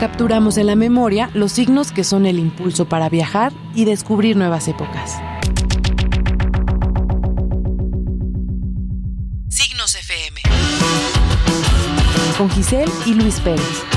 Capturamos en la memoria los signos que son el impulso para viajar y descubrir nuevas épocas. Signos FM. Con Giselle y Luis Pérez.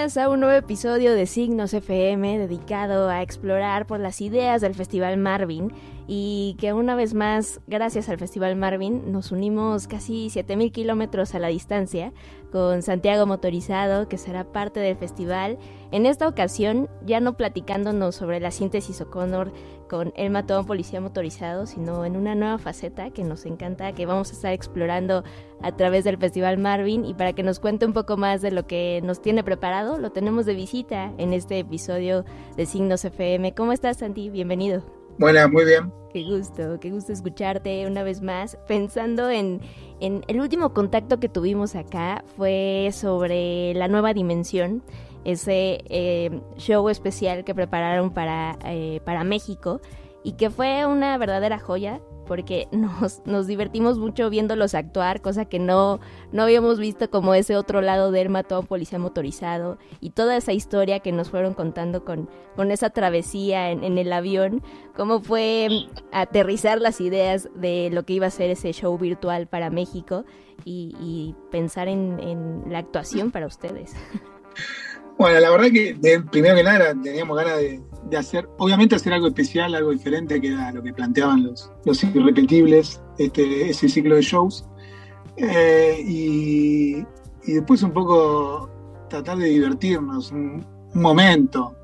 A un nuevo episodio de Signos FM dedicado a explorar por las ideas del Festival Marvin y que una vez más, gracias al Festival Marvin, nos unimos casi 7.000 kilómetros a la distancia con Santiago Motorizado, que será parte del festival. En esta ocasión, ya no platicándonos sobre la síntesis O'Connor con El mató a un policía motorizado, sino en una nueva faceta que nos encanta, que vamos a estar explorando a través del Festival Marvin. Y para que nos cuente un poco más de lo que nos tiene preparado, lo tenemos de visita en este episodio de Signos FM. ¿Cómo estás, Santi? Bienvenido. Bueno, muy bien. Qué gusto, qué gusto escucharte una vez más. Pensando en, el último contacto que tuvimos acá fue sobre la nueva dimensión, ese eh, show especial que prepararon para, eh, para México y que fue una verdadera joya porque nos, nos divertimos mucho viéndolos actuar, cosa que no, no habíamos visto como ese otro lado de mató a un policía motorizado y toda esa historia que nos fueron contando con, con esa travesía en, el avión, cómo fue aterrizar las ideas de lo que iba a ser ese show virtual para México y, pensar en, en la actuación para ustedes. Bueno, la verdad que primero que nada teníamos ganas de, hacer, obviamente hacer algo especial, algo diferente, que era lo que planteaban los, los irrepetibles, este, ese ciclo de shows. Eh, y, después un poco tratar de divertirnos, un, momento.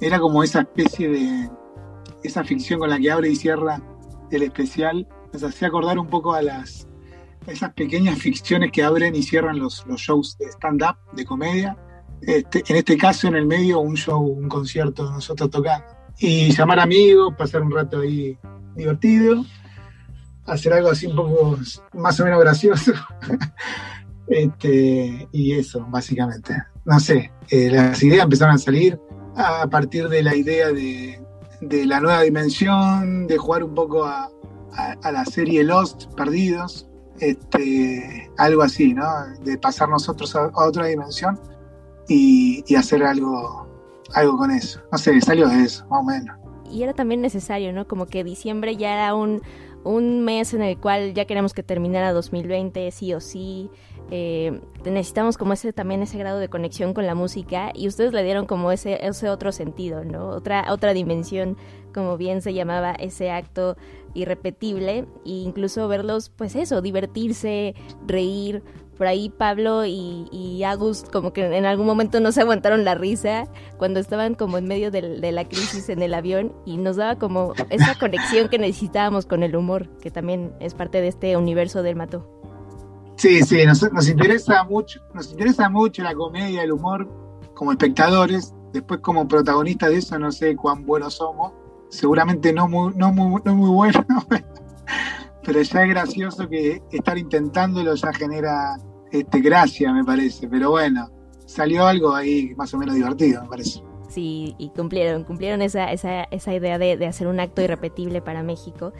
Era como esa especie de, esa ficción con la que abre y cierra el especial, nos hacía acordar un poco a las esas pequeñas ficciones que abren y cierran los, los shows de stand-up, de comedia este, en este caso en el medio un show, un concierto nosotros tocando. Y llamar amigos, pasar un rato ahí divertido, hacer algo así un poco más o menos gracioso. este, y eso, básicamente. No sé, eh, las ideas empezaron a salir a partir de la idea de, la nueva dimensión, de jugar un poco a, la serie Lost, Perdidos, este, algo así, ¿no? De pasar nosotros a otra dimensión y, hacer algo, algo con eso. No sé, salió de eso, más o menos. Y era también necesario, ¿no? Como que diciembre ya era un, un mes en el cual ya queremos que terminara 2020, sí o sí. Eh, necesitamos como ese también ese grado de conexión con la música y ustedes le dieron como ese, ese otro sentido, ¿no? Otra, otra dimensión, como bien se llamaba ese acto irrepetible e incluso verlos, pues eso, divertirse, reír, por ahí Pablo y, y, Agus como que en algún momento no se aguantaron la risa cuando estaban como en medio de, la crisis en el avión y nos daba como esa conexión que necesitábamos con el humor, que también es parte de este universo del Mató. Sí, sí, nos, interesa mucho, nos interesa mucho la comedia, el humor como espectadores, después como protagonistas de eso no sé cuán buenos somos, seguramente no muy, no muy, no muy buenos, pero ya es gracioso que estar intentándolo ya genera este, gracia, me parece. Pero bueno, salió algo ahí más o menos divertido, me parece. Sí, y cumplieron, cumplieron esa, esa, esa idea de, hacer un acto irrepetible para México.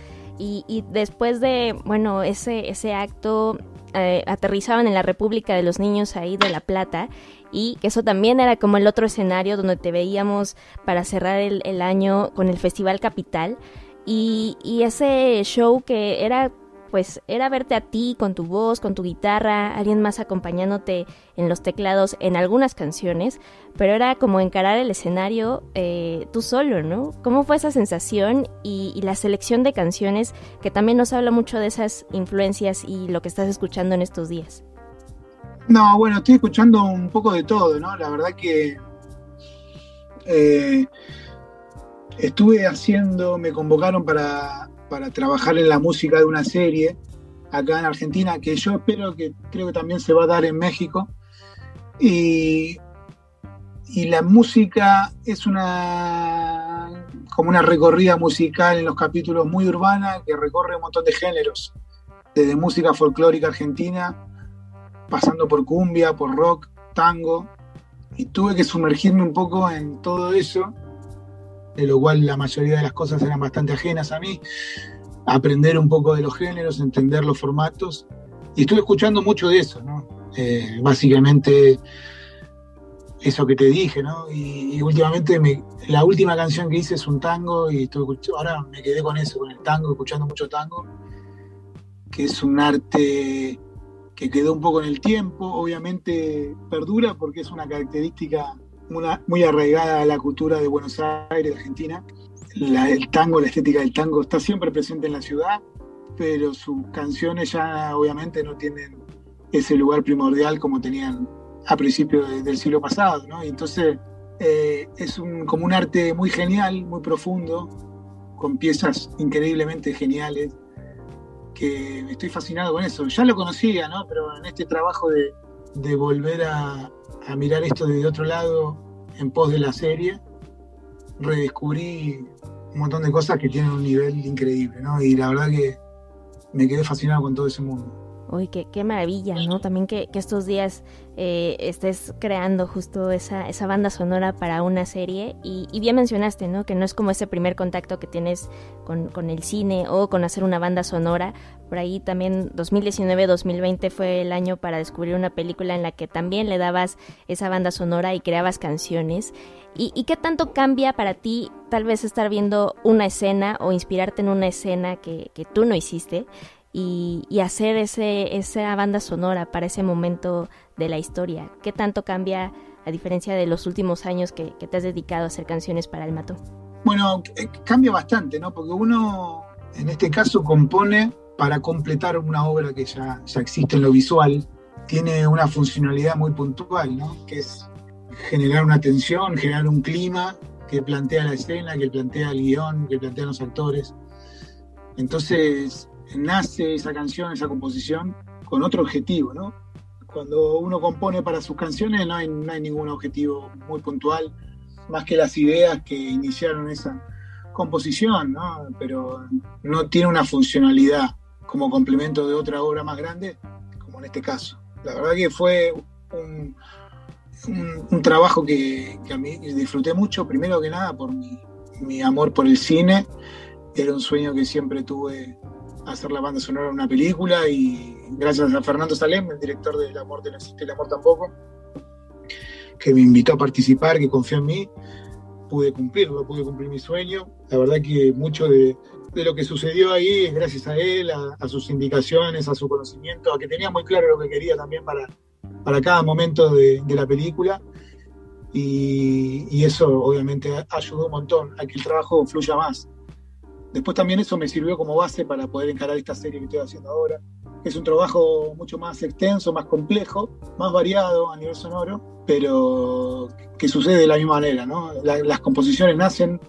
Y, después de, bueno, ese, ese acto eh, aterrizaban en la República de los Niños ahí de La Plata y que eso también era como el otro escenario donde te veíamos para cerrar el, el año con el Festival Capital. Y, y, ese show que era pues era verte a ti con tu voz, con tu guitarra, alguien más acompañándote en los teclados en algunas canciones, pero era como encarar el escenario eh, tú solo, ¿no? ¿Cómo fue esa sensación y, la selección de canciones que también nos habla mucho de esas influencias y lo que estás escuchando en estos días? No, bueno, estoy escuchando un poco de todo, ¿no? La verdad que eh, estuve haciendo, me convocaron para para trabajar en la música de una serie acá en Argentina, que yo espero que creo que también se va a dar en México. Y, y la música es una como una recorrida musical en los capítulos muy urbana que recorre un montón de géneros, desde música folclórica argentina, pasando por cumbia, por rock, tango, y tuve que sumergirme un poco en todo eso de lo cual la mayoría de las cosas eran bastante ajenas a mí, aprender un poco de los géneros, entender los formatos, y estuve escuchando mucho de eso, ¿no? Eh, básicamente eso que te dije, ¿no? Y, últimamente la última canción que hice es un tango y estoy, ahora me quedé con eso, con el tango, escuchando mucho tango, que es un arte que quedó un poco en el tiempo, obviamente perdura porque es una característica muy arraigada a la cultura de Buenos Aires, Argentina. el tango, la estética del tango está siempre presente en la ciudad, pero sus canciones ya obviamente no tienen ese lugar primordial como tenían a principios del siglo pasado, ¿no? Entonces eh, es un, como un arte muy genial, muy profundo, con piezas increíblemente geniales, que estoy fascinado con eso. Ya lo conocía, ¿no? Pero en este trabajo de, de volver a, a, mirar esto desde otro lado en pos de la serie, redescubrí un montón de cosas que tienen un nivel increíble, ¿no? Y la verdad que me quedé fascinado con todo ese mundo. Uy, qué, qué maravilla, ¿no? También que, estos días eh, estés creando justo esa, banda sonora para una serie. Y, bien mencionaste, ¿no? Que no es como ese primer contacto que tienes con, el cine o con hacer una banda sonora. Por ahí también 2019-2020 fue el año para descubrir una película en la que también le dabas esa banda sonora y creabas canciones. ¿Y, y qué tanto cambia para ti tal vez estar viendo una escena o inspirarte en una escena que tú no hiciste? Y, hacer ese, esa banda sonora para ese momento de la historia? ¿Qué tanto cambia a diferencia de los últimos años que, te has dedicado a hacer canciones para el Mato? Bueno, eh, cambia bastante, ¿no? Porque uno, en este caso, compone para completar una obra que ya, ya existe en lo visual. Tiene una funcionalidad muy puntual, ¿no? Que es generar una tensión, generar un clima que plantea la escena, que plantea el guion, que plantean los actores. Entonces, nace esa canción, esa composición, con otro objetivo, ¿no? Cuando uno compone para sus canciones no hay, no hay ningún objetivo muy puntual, más que las ideas que iniciaron esa composición, ¿no? Pero no tiene una funcionalidad como complemento de otra obra más grande, como en este caso. La verdad que fue un, un, trabajo que, que, a mí disfruté mucho, primero que nada por mi, mi amor por el cine. Era un sueño que siempre tuve hacer la banda sonora de una película y gracias a Fernando Salem, el director de La muerte no existe, el amor tampoco, que me invitó a participar, que confió en mí, pude cumplirlo, pude cumplir mi sueño. La verdad que mucho de, lo que sucedió ahí es gracias a él, a, sus indicaciones, a su conocimiento, a que tenía muy claro lo que quería también para, para cada momento de, la película. Y, y, eso obviamente ayudó un montón a que el trabajo fluya más. Después también eso me sirvió como base para poder encarar esta serie que estoy haciendo ahora. Es un trabajo mucho más extenso, más complejo, más variado a nivel sonoro, pero que sucede de la misma manera, ¿no? las composiciones nacen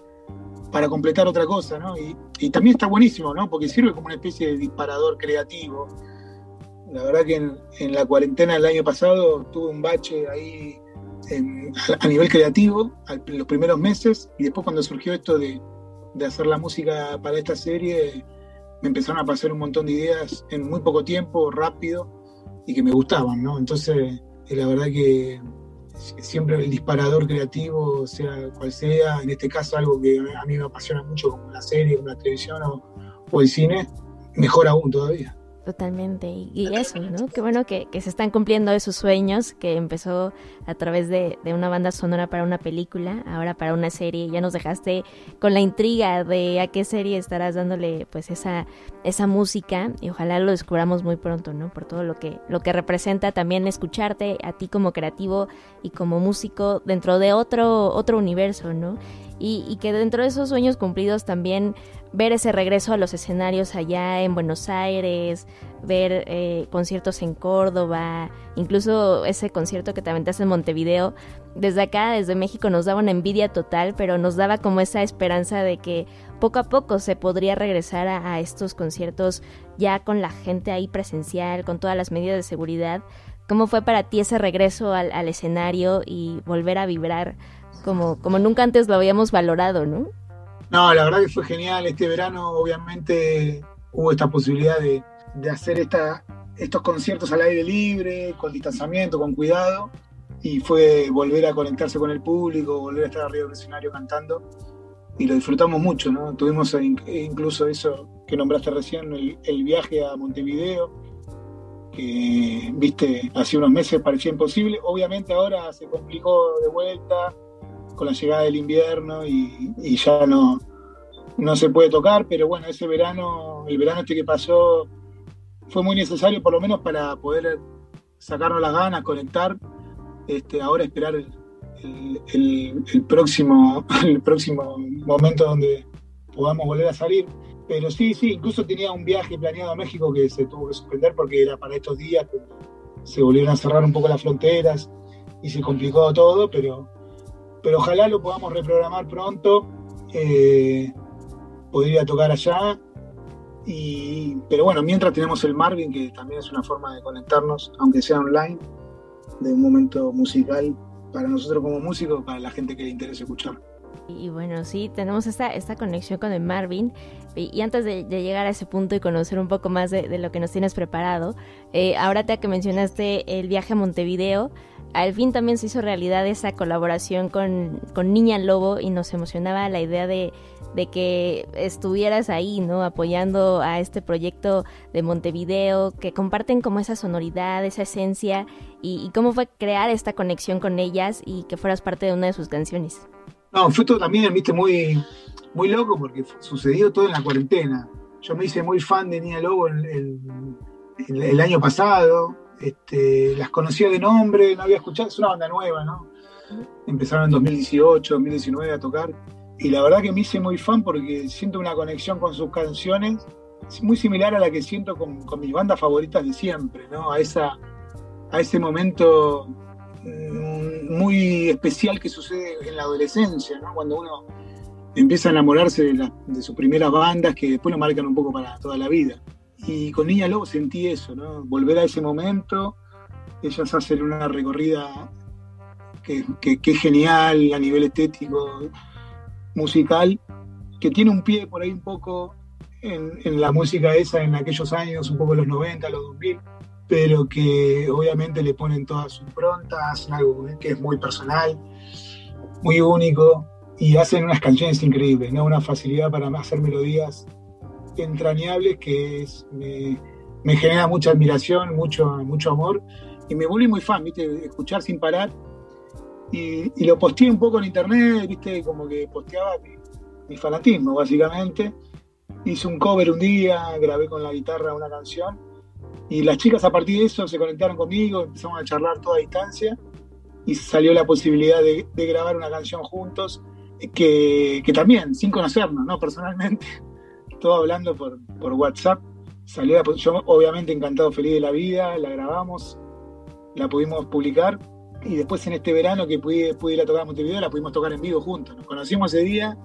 para completar otra cosa, ¿no? Y, también está buenísimo, ¿no? Porque sirve como una especie de disparador creativo. La verdad que en, la cuarentena del año pasado tuve un bache ahí a, nivel creativo, en los primeros meses, y después cuando surgió esto de, de hacer la música para esta serie, me empezaron a pasar un montón de ideas en muy poco tiempo, rápido, y que me gustaban, ¿no? Entonces, eh, la verdad que siempre el disparador creativo, sea cual sea, en este caso algo que a mí me apasiona mucho, como la serie, como la televisión o, o el cine, mejor aún todavía. Totalmente. Y, eso, ¿no? Qué bueno que, se están cumpliendo esos sueños que empezó a través de, una banda sonora para una película, ahora para una serie. Ya nos dejaste con la intriga de a qué serie estarás dándole pues esa, esa música y ojalá lo descubramos muy pronto, ¿no? Por todo lo que, lo que representa también escucharte a ti como creativo y como músico dentro de otro, otro universo, ¿no? Y, y que dentro de esos sueños cumplidos también ver ese regreso a los escenarios allá en Buenos Aires, ver eh, conciertos en Córdoba, incluso ese concierto que te aventaste en Montevideo, desde acá, desde México, nos daba una envidia total, pero nos daba como esa esperanza de que poco a poco se podría regresar a, estos conciertos ya con la gente ahí presencial, con todas las medidas de seguridad. ¿Cómo fue para ti ese regreso al, al escenario y volver a vibrar como, como nunca antes lo habíamos valorado, ¿no? No, la verdad que fue genial. Este verano, obviamente, hubo esta posibilidad de, hacer esta, estos conciertos al aire libre, con distanciamiento, con cuidado. Y fue volver a conectarse con el público, volver a estar arriba del escenario cantando. y lo disfrutamos mucho, ¿no? Tuvimos incluso eso que nombraste recién, el, viaje a Montevideo, que, viste, hace unos meses parecía imposible. Obviamente ahora se complicó de vuelta con la llegada del invierno y, ya no, no se puede tocar, pero bueno, ese verano, el verano este que pasó, fue muy necesario por lo menos para poder sacarnos las ganas, conectar, este, ahora esperar el, próximo, el próximo momento donde podamos volver a salir. Pero sí, sí, incluso tenía un viaje planeado a México que se tuvo que suspender porque era para estos días, se volvieron a cerrar un poco las fronteras y se complicó todo, pero, pero ojalá lo podamos reprogramar pronto. Eh, podría tocar allá. Y, pero bueno, mientras tenemos el Marvin, que también es una forma de conectarnos, aunque sea online, de un momento musical para nosotros como músicos, para la gente que le interese escuchar. Y bueno, sí, tenemos esta, esta conexión con el Marvin. Y, antes de, llegar a ese punto y conocer un poco más de, lo que nos tienes preparado, eh, ahora te que mencionaste el viaje a Montevideo, al fin también se hizo realidad esa colaboración con, con Niña Lobo y nos emocionaba la idea de, de que estuvieras ahí, ¿no? Apoyando a este proyecto de Montevideo, que comparten como esa sonoridad, esa esencia, y, cómo fue crear esta conexión con ellas y que fueras parte de una de sus canciones. No, fue todo también, viste, muy, muy loco porque sucedió todo en la cuarentena. Yo me hice muy fan de Niña Lobo el, el, año pasado, este, las conocía de nombre, no había escuchado, es una banda nueva, ¿no? Empezaron en 2018, 2019 a tocar y la verdad que me hice muy fan porque siento una conexión con sus canciones muy similar a la que siento con, mis bandas favoritas de siempre, ¿no? A, esa, a ese momento mm, muy especial que sucede en la adolescencia, ¿no? Cuando uno empieza a enamorarse de, sus primeras bandas que después lo marcan un poco para toda la vida. Y con Niña Lobo sentí eso, ¿no? Volver a ese momento, ellas hacen una recorrida que, que es genial a nivel estético, musical que tiene un pie por ahí un poco en, la música esa en aquellos años, un poco los 90, los 2000, pero que obviamente le ponen todas sus improntas, algo que es muy personal, muy único, y hacen unas canciones increíbles, ¿no? una facilidad para hacer melodías entrañables que es, me, genera mucha admiración, mucho, mucho amor, y me vuelve muy fan, ¿viste? escuchar sin parar y, lo posteé un poco en internet, viste, como que posteaba mi, fanatismo, básicamente. Hice un cover un día, grabé con la guitarra una canción y las chicas a partir de eso se conectaron conmigo, empezamos a charlar toda distancia y salió la posibilidad de, grabar una canción juntos, que, también, sin conocernos, ¿no? Personalmente, todo hablando por, por WhatsApp, salió yo obviamente encantado, feliz de la vida, la grabamos, la pudimos publicar y después en este verano que pude, ir a tocar a Montevideo, la pudimos tocar en vivo juntos. Nos conocimos ese día,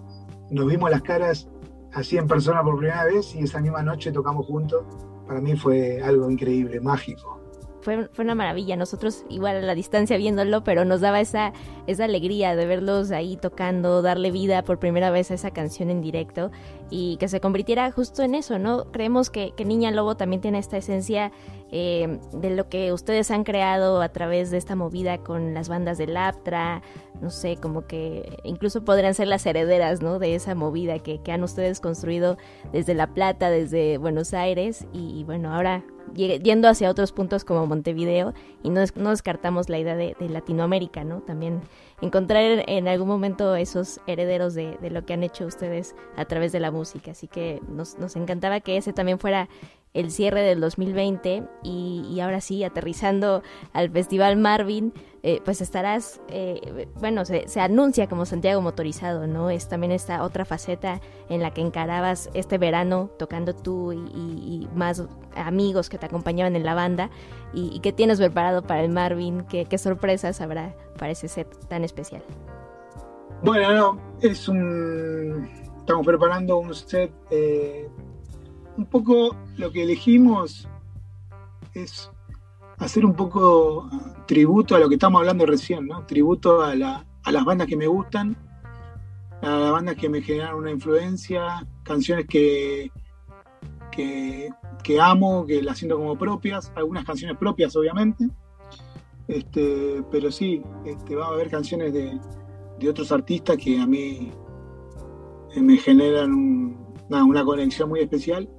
nos vimos las caras así en persona por primera vez y esa misma noche tocamos juntos. Para mí fue algo increíble, mágico fue, una maravilla. Nosotros igual a la distancia viéndolo, pero nos daba esa, esa alegría de verlos ahí tocando, darle vida por primera vez a esa canción en directo y que se convirtiera justo en eso, ¿no? Creemos que, que Niña Lobo también tiene esta esencia eh, de lo que ustedes han creado a través de esta movida con las bandas de Laptra, no sé, como que incluso podrían ser las herederas, ¿no? De esa movida que, que han ustedes construido desde La Plata, desde Buenos Aires y bueno, ahora yendo hacia otros puntos como Montevideo y no, descartamos la idea de, Latinoamérica, ¿no? También encontrar en algún momento esos herederos de, lo que han hecho ustedes a través de la música. Así que nos, nos encantaba que ese también fuera el cierre del 2020 y, ahora sí, aterrizando al Festival Marvin, eh, pues estarás, eh, bueno, se, anuncia como Santiago Motorizado, ¿no? Es también esta otra faceta en la que encarabas este verano tocando tú y, más amigos que te acompañaban en la banda y, qué tienes preparado para el Marvin, qué, sorpresas habrá para ese set tan especial. Bueno, no, es un... Estamos preparando un set eh, un poco lo que elegimos es hacer un poco tributo a lo que estamos hablando recién, ¿no? Tributo a, las bandas que me gustan, a las bandas que me generan una influencia, canciones que, que, amo, que las siento como propias, algunas canciones propias obviamente, este, pero sí, este, va a haber canciones de, de otros artistas que a mí me generan una conexión muy especial.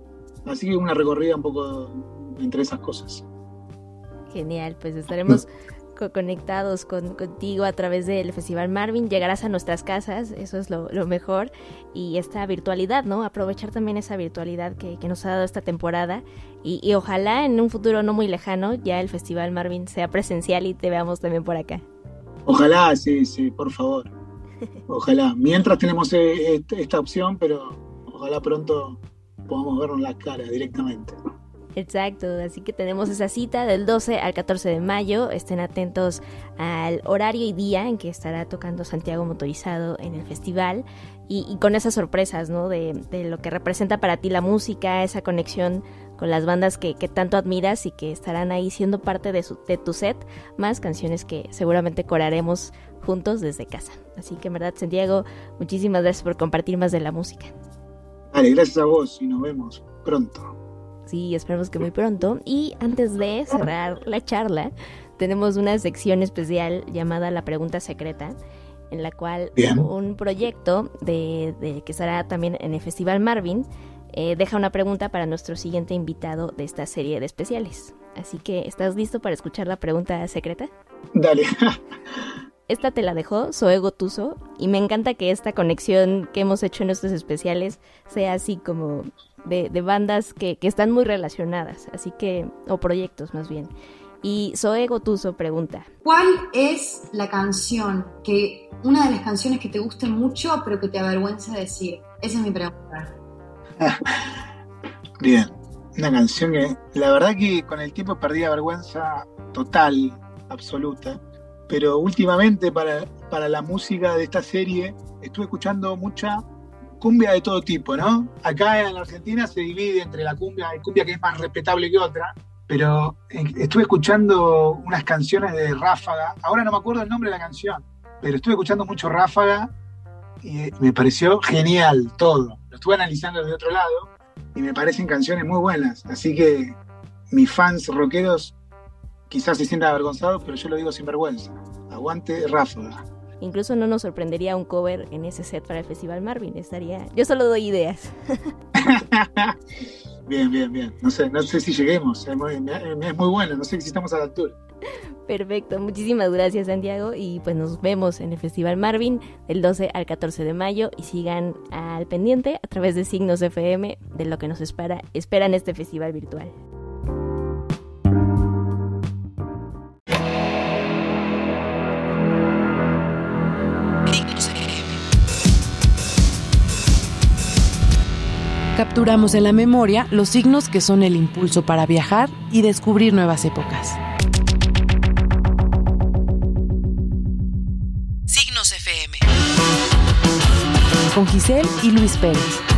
Así que una recorrida un poco entre esas cosas. Genial, pues estaremos conectados con, contigo a través del Festival Marvin, llegarás a nuestras casas, eso es lo, mejor, y esta virtualidad, ¿no? Aprovechar también esa virtualidad que, nos ha dado esta temporada y, ojalá en un futuro no muy lejano ya el Festival Marvin sea presencial y te veamos también por acá. Ojalá, sí, sí, por favor. Ojalá. Mientras tenemos eh, esta opción, pero ojalá pronto podamos vernos las caras directamente. Exacto, así que tenemos esa cita del 12 al 14 de mayo. Estén atentos al horario y día en que estará tocando Santiago Motorizado en el festival y, con esas sorpresas, ¿no? De, lo que representa para ti la música, esa conexión con las bandas que, tanto admiras y que estarán ahí siendo parte de, de tu set, más canciones que seguramente coraremos juntos desde casa. Así que en verdad, Santiago, muchísimas gracias por compartir más de la música. Vale, gracias a vos y nos vemos pronto. Sí, esperemos que muy pronto. Y antes de cerrar la charla, tenemos una sección especial llamada La Pregunta Secreta, en la cual un proyecto de, que estará también en el Festival Marvin eh, deja una pregunta para nuestro siguiente invitado de esta serie de especiales. Así que, ¿estás listo para escuchar la pregunta secreta? Dale. esta te la dejó Soego Tuso y me encanta que esta conexión que hemos hecho en estos especiales sea así como de, bandas que, están muy relacionadas, así que, o proyectos más bien. Y Zoe Gotuso pregunta: ¿Cuál es la canción que, una de las canciones que te guste mucho, pero que te avergüenza decir? Esa es mi pregunta. Bien, una canción que, la verdad que con el tiempo perdí la vergüenza total, absoluta, pero últimamente para, para la música de esta serie estuve escuchando mucha cumbia de todo tipo, ¿no? Acá en la Argentina se divide entre la cumbia, hay cumbia que es más respetable que otra, pero estuve escuchando unas canciones de Ráfaga, ahora no me acuerdo el nombre de la canción, pero estuve escuchando mucho Ráfaga y me pareció genial todo. Lo estuve analizando desde otro lado y me parecen canciones muy buenas, así que mis fans rockeros quizás se sientan avergonzados, pero yo lo digo sin vergüenza. Aguante Ráfaga. Incluso no nos sorprendería un cover en ese set para el Festival Marvin. Estaría. Yo solo doy ideas. bien, bien, bien. No sé, no sé si lleguemos. Es muy, es muy bueno. No sé si estamos a la altura. Perfecto, muchísimas gracias Santiago y pues nos vemos en el Festival Marvin del 12 al 14 de mayo y sigan al pendiente a través de Signos FM de lo que nos espera, espera en este festival virtual. Capturamos en la memoria los signos que son el impulso para viajar y descubrir nuevas épocas. Signos FM. Con Giselle y Luis Pérez.